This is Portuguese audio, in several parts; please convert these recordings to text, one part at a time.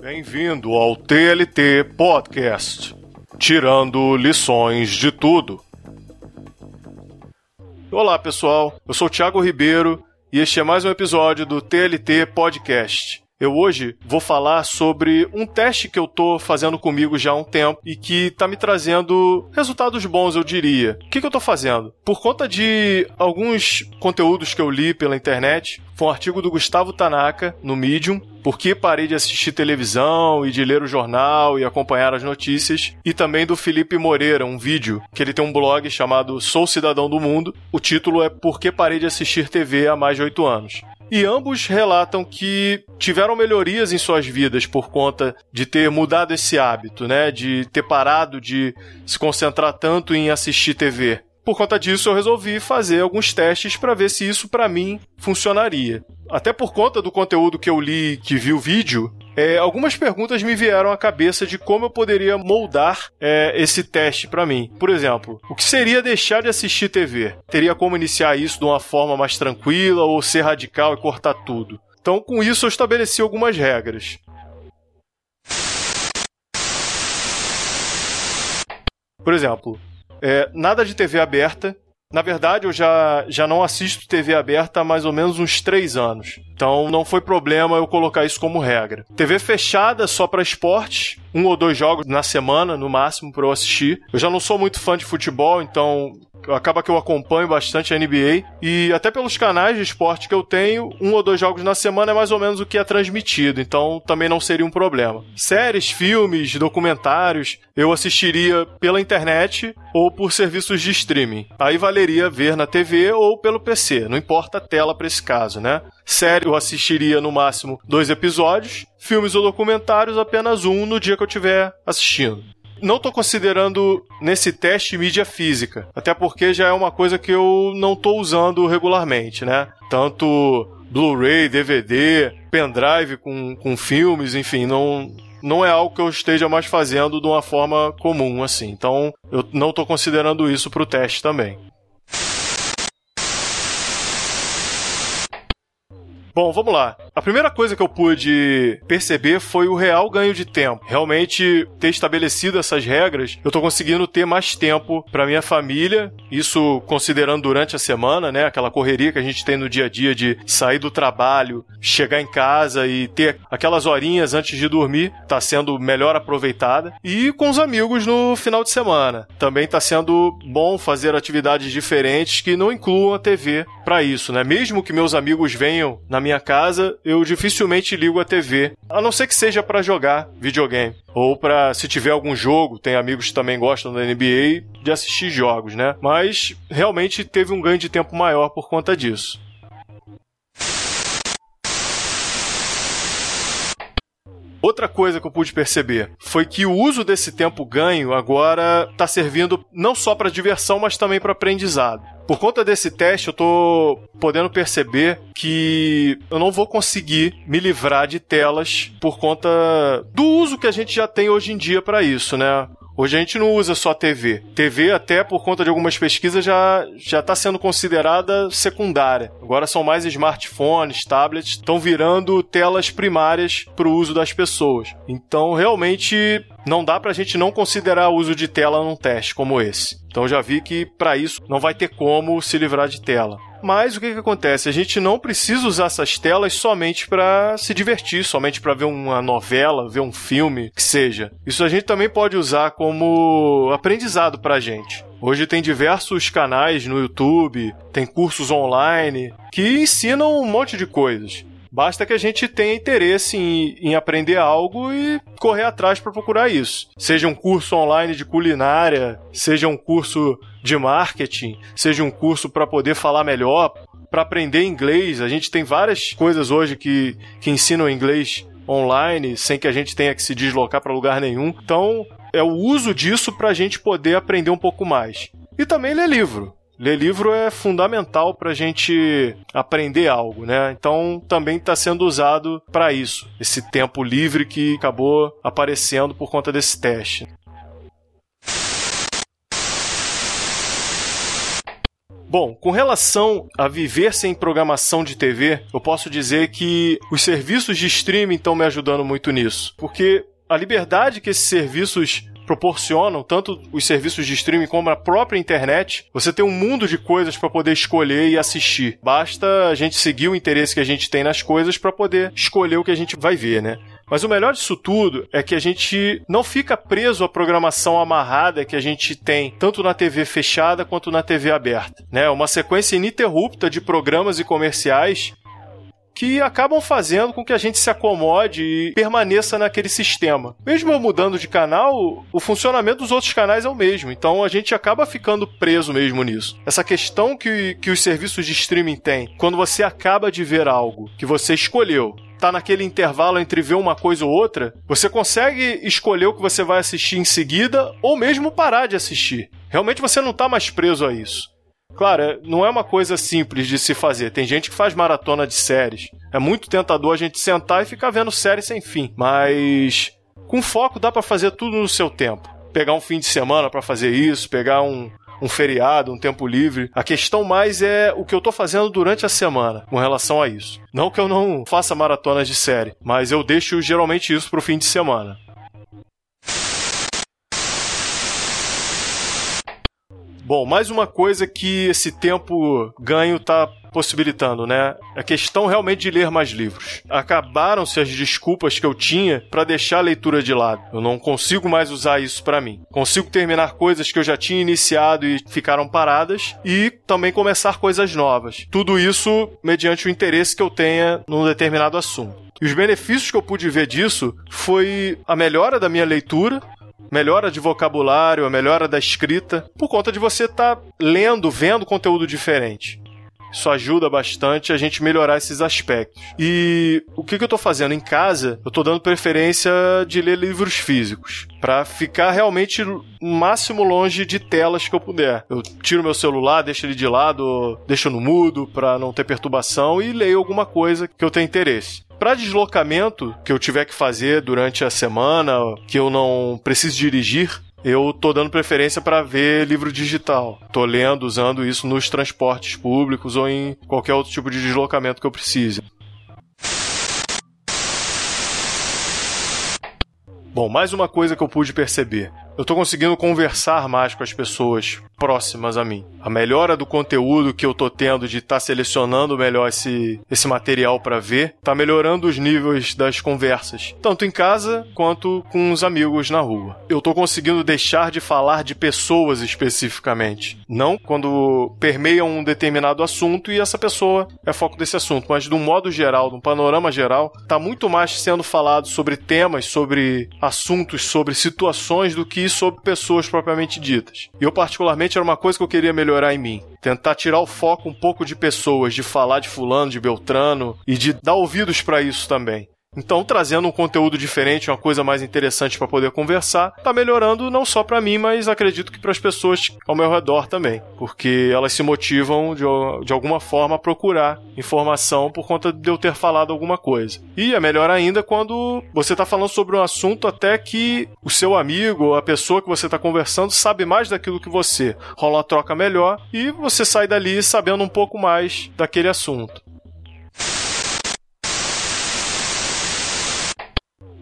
Bem-vindo ao TLT Podcast, tirando lições de tudo. Olá, pessoal. Eu sou Thiago Ribeiro e este é mais um episódio do TLT Podcast. Eu hoje vou falar sobre um teste que eu tô fazendo comigo já há um tempo e que tá me trazendo resultados bons, eu diria. O que, que eu tô fazendo? Por conta de alguns conteúdos que eu li pela internet, foi um artigo do Gustavo Tanaka no Medium, por que parei de assistir televisão e de ler o jornal e acompanhar as notícias, e também do Felipe Moreira, um vídeo que ele tem um blog chamado Sou Cidadão do Mundo. O título é Por que parei de assistir TV há mais de oito anos. E ambos relatam que tiveram melhorias em suas vidas por conta de ter mudado esse hábito, né? De ter parado de se concentrar tanto em assistir TV. Por conta disso, eu resolvi fazer alguns testes para ver se isso para mim funcionaria. Até por conta do conteúdo que eu li, que vi o vídeo, é, algumas perguntas me vieram à cabeça de como eu poderia moldar é, esse teste para mim. Por exemplo, o que seria deixar de assistir TV? Teria como iniciar isso de uma forma mais tranquila ou ser radical e cortar tudo? Então, com isso, eu estabeleci algumas regras. Por exemplo, é, nada de TV aberta, na verdade, eu já, já não assisto TV aberta há mais ou menos uns três anos. Então não foi problema eu colocar isso como regra. TV fechada só para esportes, um ou dois jogos na semana, no máximo, para eu assistir. Eu já não sou muito fã de futebol, então acaba que eu acompanho bastante a NBA e até pelos canais de esporte que eu tenho, um ou dois jogos na semana é mais ou menos o que é transmitido, então também não seria um problema. Séries, filmes, documentários, eu assistiria pela internet ou por serviços de streaming. Aí valeria ver na TV ou pelo PC, não importa a tela para esse caso, né? Série eu assistiria no máximo dois episódios, filmes ou documentários apenas um no dia que eu estiver assistindo. Não estou considerando nesse teste mídia física, até porque já é uma coisa que eu não estou usando regularmente, né? Tanto Blu-ray, DVD, pendrive com, com filmes, enfim, não, não é algo que eu esteja mais fazendo de uma forma comum, assim. Então, eu não estou considerando isso para o teste também. Bom, vamos lá. A primeira coisa que eu pude perceber foi o real ganho de tempo. Realmente ter estabelecido essas regras, eu tô conseguindo ter mais tempo para minha família, isso considerando durante a semana, né, aquela correria que a gente tem no dia a dia de sair do trabalho, chegar em casa e ter aquelas horinhas antes de dormir, tá sendo melhor aproveitada. E com os amigos no final de semana. Também tá sendo bom fazer atividades diferentes que não incluam a TV para isso, né? Mesmo que meus amigos venham na minha minha casa, eu dificilmente ligo a TV, a não ser que seja para jogar videogame ou para se tiver algum jogo, tem amigos que também gostam da NBA de assistir jogos, né? Mas realmente teve um ganho de tempo maior por conta disso. Outra coisa que eu pude perceber foi que o uso desse tempo ganho agora está servindo não só para diversão, mas também para aprendizado. Por conta desse teste, eu tô podendo perceber que eu não vou conseguir me livrar de telas por conta do uso que a gente já tem hoje em dia para isso, né? Hoje a gente não usa só TV. TV, até por conta de algumas pesquisas, já já está sendo considerada secundária. Agora são mais smartphones, tablets, estão virando telas primárias para o uso das pessoas. Então, realmente, não dá para a gente não considerar o uso de tela num teste como esse. Então, já vi que para isso não vai ter como se livrar de tela. Mas o que, que acontece? A gente não precisa usar essas telas somente para se divertir, somente para ver uma novela, ver um filme, que seja. Isso a gente também pode usar como aprendizado para a gente. Hoje tem diversos canais no YouTube, tem cursos online que ensinam um monte de coisas. Basta que a gente tenha interesse em, em aprender algo e correr atrás para procurar isso. Seja um curso online de culinária, seja um curso de marketing, seja um curso para poder falar melhor, para aprender inglês. A gente tem várias coisas hoje que, que ensinam inglês online sem que a gente tenha que se deslocar para lugar nenhum. Então, é o uso disso para a gente poder aprender um pouco mais. E também ler livro. Ler livro é fundamental para a gente aprender algo, né? Então também está sendo usado para isso, esse tempo livre que acabou aparecendo por conta desse teste. Bom, com relação a viver sem programação de TV, eu posso dizer que os serviços de streaming estão me ajudando muito nisso. Porque a liberdade que esses serviços proporcionam, tanto os serviços de streaming como a própria internet, você tem um mundo de coisas para poder escolher e assistir. Basta a gente seguir o interesse que a gente tem nas coisas para poder escolher o que a gente vai ver, né? Mas o melhor disso tudo é que a gente não fica preso à programação amarrada que a gente tem tanto na TV fechada quanto na TV aberta. Né? Uma sequência ininterrupta de programas e comerciais que acabam fazendo com que a gente se acomode e permaneça naquele sistema. Mesmo eu mudando de canal, o funcionamento dos outros canais é o mesmo, então a gente acaba ficando preso mesmo nisso. Essa questão que, que os serviços de streaming têm, quando você acaba de ver algo que você escolheu, tá naquele intervalo entre ver uma coisa ou outra, você consegue escolher o que você vai assistir em seguida ou mesmo parar de assistir. Realmente você não tá mais preso a isso. Claro, é, não é uma coisa simples de se fazer. Tem gente que faz maratona de séries. É muito tentador a gente sentar e ficar vendo séries sem fim. Mas com foco dá para fazer tudo no seu tempo. Pegar um fim de semana para fazer isso, pegar um, um feriado, um tempo livre. A questão mais é o que eu tô fazendo durante a semana com relação a isso. Não que eu não faça maratonas de série, mas eu deixo geralmente isso pro fim de semana. Bom, mais uma coisa que esse tempo ganho está possibilitando, né? A questão realmente de ler mais livros. Acabaram-se as desculpas que eu tinha para deixar a leitura de lado. Eu não consigo mais usar isso para mim. Consigo terminar coisas que eu já tinha iniciado e ficaram paradas e também começar coisas novas. Tudo isso mediante o interesse que eu tenha num determinado assunto. E os benefícios que eu pude ver disso foi a melhora da minha leitura, melhora de vocabulário, a melhora da escrita, por conta de você estar tá lendo, vendo conteúdo diferente. Isso ajuda bastante a gente melhorar esses aspectos. E o que, que eu estou fazendo em casa? Eu estou dando preferência de ler livros físicos para ficar realmente o máximo longe de telas que eu puder. Eu tiro meu celular, deixo ele de lado, deixo no mudo para não ter perturbação e leio alguma coisa que eu tenha interesse. Para deslocamento que eu tiver que fazer durante a semana, que eu não preciso dirigir, eu tô dando preferência para ver livro digital. Tô lendo, usando isso nos transportes públicos ou em qualquer outro tipo de deslocamento que eu precise. Bom, mais uma coisa que eu pude perceber eu tô conseguindo conversar mais com as pessoas próximas a mim. A melhora do conteúdo que eu tô tendo de estar tá selecionando melhor esse, esse material para ver, tá melhorando os níveis das conversas, tanto em casa quanto com os amigos na rua. Eu tô conseguindo deixar de falar de pessoas especificamente, não quando permeiam um determinado assunto e essa pessoa é foco desse assunto, mas de um modo geral, de um panorama geral, tá muito mais sendo falado sobre temas, sobre assuntos, sobre situações do que sobre pessoas propriamente ditas. Eu, particularmente, era uma coisa que eu queria melhorar em mim. Tentar tirar o foco um pouco de pessoas, de falar de Fulano, de Beltrano e de dar ouvidos para isso também. Então, trazendo um conteúdo diferente, uma coisa mais interessante para poder conversar, tá melhorando não só para mim, mas acredito que para as pessoas ao meu redor também, porque elas se motivam de, de alguma forma a procurar informação por conta de eu ter falado alguma coisa. E é melhor ainda quando você tá falando sobre um assunto até que o seu amigo ou a pessoa que você está conversando sabe mais daquilo que você. Rola uma troca melhor e você sai dali sabendo um pouco mais daquele assunto.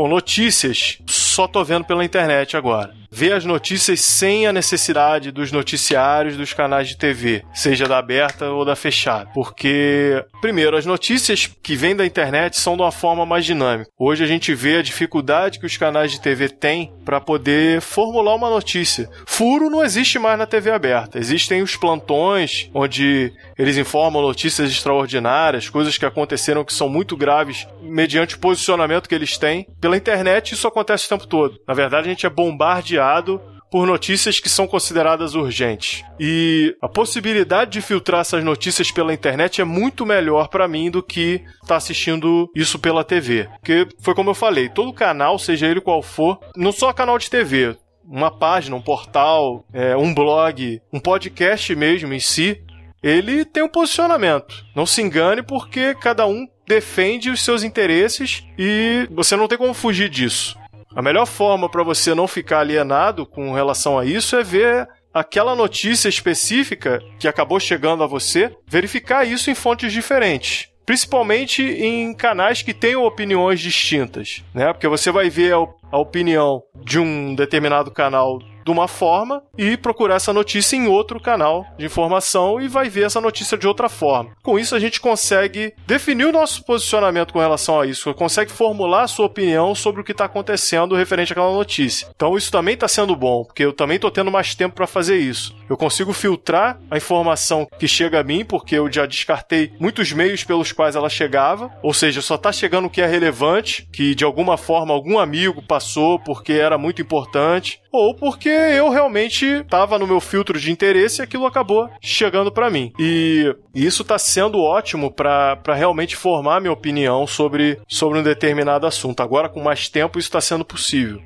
Bom, notícias só tô vendo pela internet agora ver as notícias sem a necessidade dos noticiários dos canais de TV, seja da aberta ou da fechada. Porque, primeiro, as notícias que vêm da internet são de uma forma mais dinâmica. Hoje a gente vê a dificuldade que os canais de TV têm para poder formular uma notícia. Furo não existe mais na TV aberta. Existem os plantões, onde eles informam notícias extraordinárias, coisas que aconteceram que são muito graves, mediante o posicionamento que eles têm. Pela internet, isso acontece o tempo todo. Na verdade, a gente é bombardeado por notícias que são consideradas urgentes. E a possibilidade de filtrar essas notícias pela internet é muito melhor para mim do que estar tá assistindo isso pela TV. Porque foi como eu falei, todo canal, seja ele qual for, não só canal de TV, uma página, um portal, é, um blog, um podcast mesmo em si, ele tem um posicionamento. Não se engane porque cada um defende os seus interesses e você não tem como fugir disso. A melhor forma para você não ficar alienado com relação a isso é ver aquela notícia específica que acabou chegando a você, verificar isso em fontes diferentes principalmente em canais que tenham opiniões distintas, né? Porque você vai ver a, opinião de um determinado canal de uma forma e procurar essa notícia em outro canal de informação e vai ver essa notícia de outra forma. Com isso, a gente consegue definir o nosso posicionamento com relação a isso, consegue formular a sua opinião sobre o que está acontecendo referente àquela notícia. Então, isso também está sendo bom, porque eu também estou tendo mais tempo para fazer isso. Eu consigo filtrar a informação que chega a mim, porque eu já descartei muitos meios pelos quais ela chegava, ou seja, só está chegando o que é relevante, que de alguma forma algum amigo passou porque era muito importante, ou porque eu realmente estava no meu filtro de interesse e aquilo acabou chegando para mim. E isso está sendo ótimo para realmente formar minha opinião sobre, sobre um determinado assunto. Agora, com mais tempo, isso está sendo possível.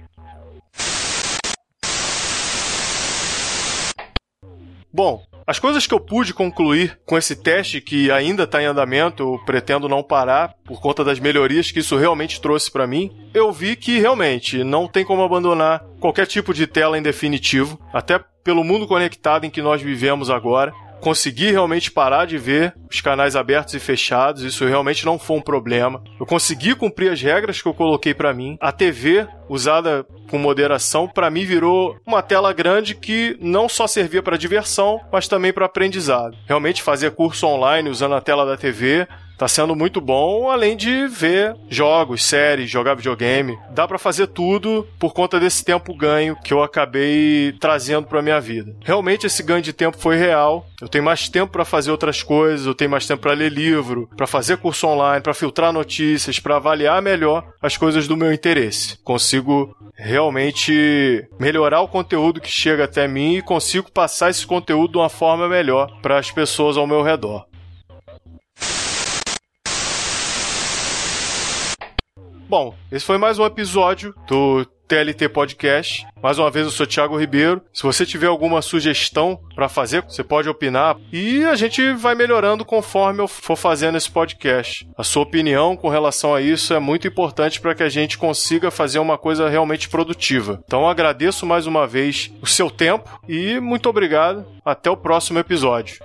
Bom, as coisas que eu pude concluir com esse teste, que ainda está em andamento, eu pretendo não parar por conta das melhorias que isso realmente trouxe para mim, eu vi que realmente não tem como abandonar qualquer tipo de tela em definitivo, até pelo mundo conectado em que nós vivemos agora consegui realmente parar de ver os canais abertos e fechados, isso realmente não foi um problema. Eu consegui cumprir as regras que eu coloquei para mim. A TV usada com moderação para mim virou uma tela grande que não só servia para diversão, mas também para aprendizado. Realmente fazer curso online usando a tela da TV Tá sendo muito bom, além de ver jogos, séries, jogar videogame. Dá para fazer tudo por conta desse tempo ganho que eu acabei trazendo para minha vida. Realmente esse ganho de tempo foi real. Eu tenho mais tempo para fazer outras coisas, eu tenho mais tempo para ler livro, para fazer curso online, para filtrar notícias, para avaliar melhor as coisas do meu interesse. Consigo realmente melhorar o conteúdo que chega até mim e consigo passar esse conteúdo de uma forma melhor para as pessoas ao meu redor. Bom, esse foi mais um episódio do TLT Podcast. Mais uma vez, eu sou Thiago Ribeiro. Se você tiver alguma sugestão para fazer, você pode opinar e a gente vai melhorando conforme eu for fazendo esse podcast. A sua opinião com relação a isso é muito importante para que a gente consiga fazer uma coisa realmente produtiva. Então, agradeço mais uma vez o seu tempo e muito obrigado. Até o próximo episódio.